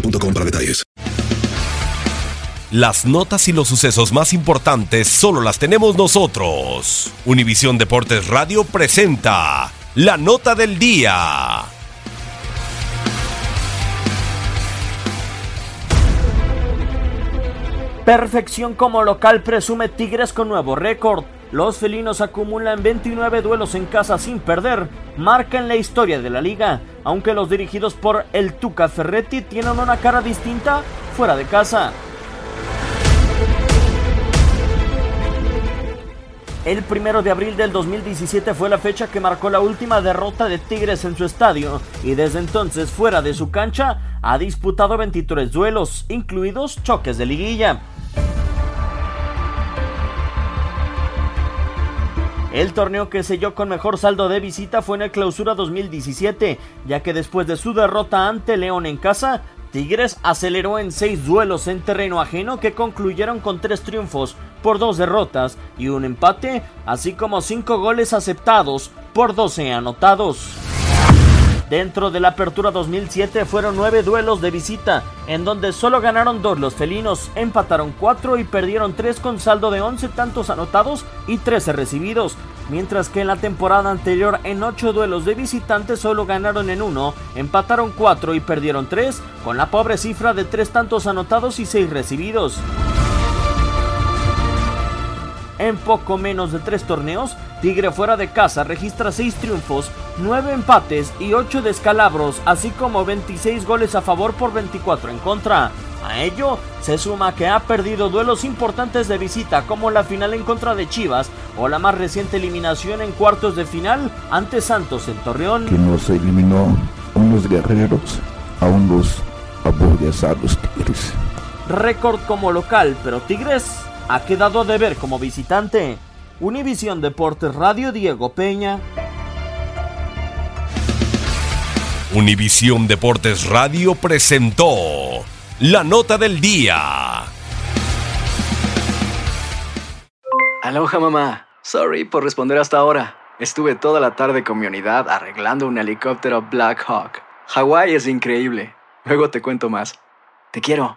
boostmobile.com para detalles. Las notas y los sucesos más importantes solo las tenemos nosotros. Univisión Deportes Radio presenta la nota del día. Perfección como local presume Tigres con nuevo récord. Los felinos acumulan 29 duelos en casa sin perder, marcan la historia de la liga, aunque los dirigidos por el Tuca Ferretti tienen una cara distinta fuera de casa. El primero de abril del 2017 fue la fecha que marcó la última derrota de Tigres en su estadio y desde entonces fuera de su cancha ha disputado 23 duelos, incluidos choques de liguilla. El torneo que selló con mejor saldo de visita fue en el Clausura 2017, ya que después de su derrota ante León en casa, Tigres aceleró en seis duelos en terreno ajeno que concluyeron con tres triunfos por dos derrotas y un empate, así como cinco goles aceptados por 12 anotados. Dentro de la apertura 2007 fueron nueve duelos de visita, en donde solo ganaron dos los felinos, empataron cuatro y perdieron tres con saldo de 11 tantos anotados y 13 recibidos, mientras que en la temporada anterior en ocho duelos de visitantes solo ganaron en uno, empataron cuatro y perdieron tres, con la pobre cifra de tres tantos anotados y seis recibidos. En poco menos de tres torneos, Tigre fuera de casa registra 6 triunfos, 9 empates y 8 descalabros, así como 26 goles a favor por 24 en contra. A ello se suma que ha perdido duelos importantes de visita como la final en contra de Chivas o la más reciente eliminación en cuartos de final ante Santos en Torreón. que nos eliminó a unos guerreros, a unos abordazados tigres. Récord como local, pero Tigres ha quedado a deber como visitante. Univisión Deportes Radio Diego Peña. Univisión Deportes Radio presentó la nota del día. Aloha mamá. Sorry por responder hasta ahora. Estuve toda la tarde con mi unidad arreglando un helicóptero Black Hawk. Hawái es increíble. Luego te cuento más. Te quiero.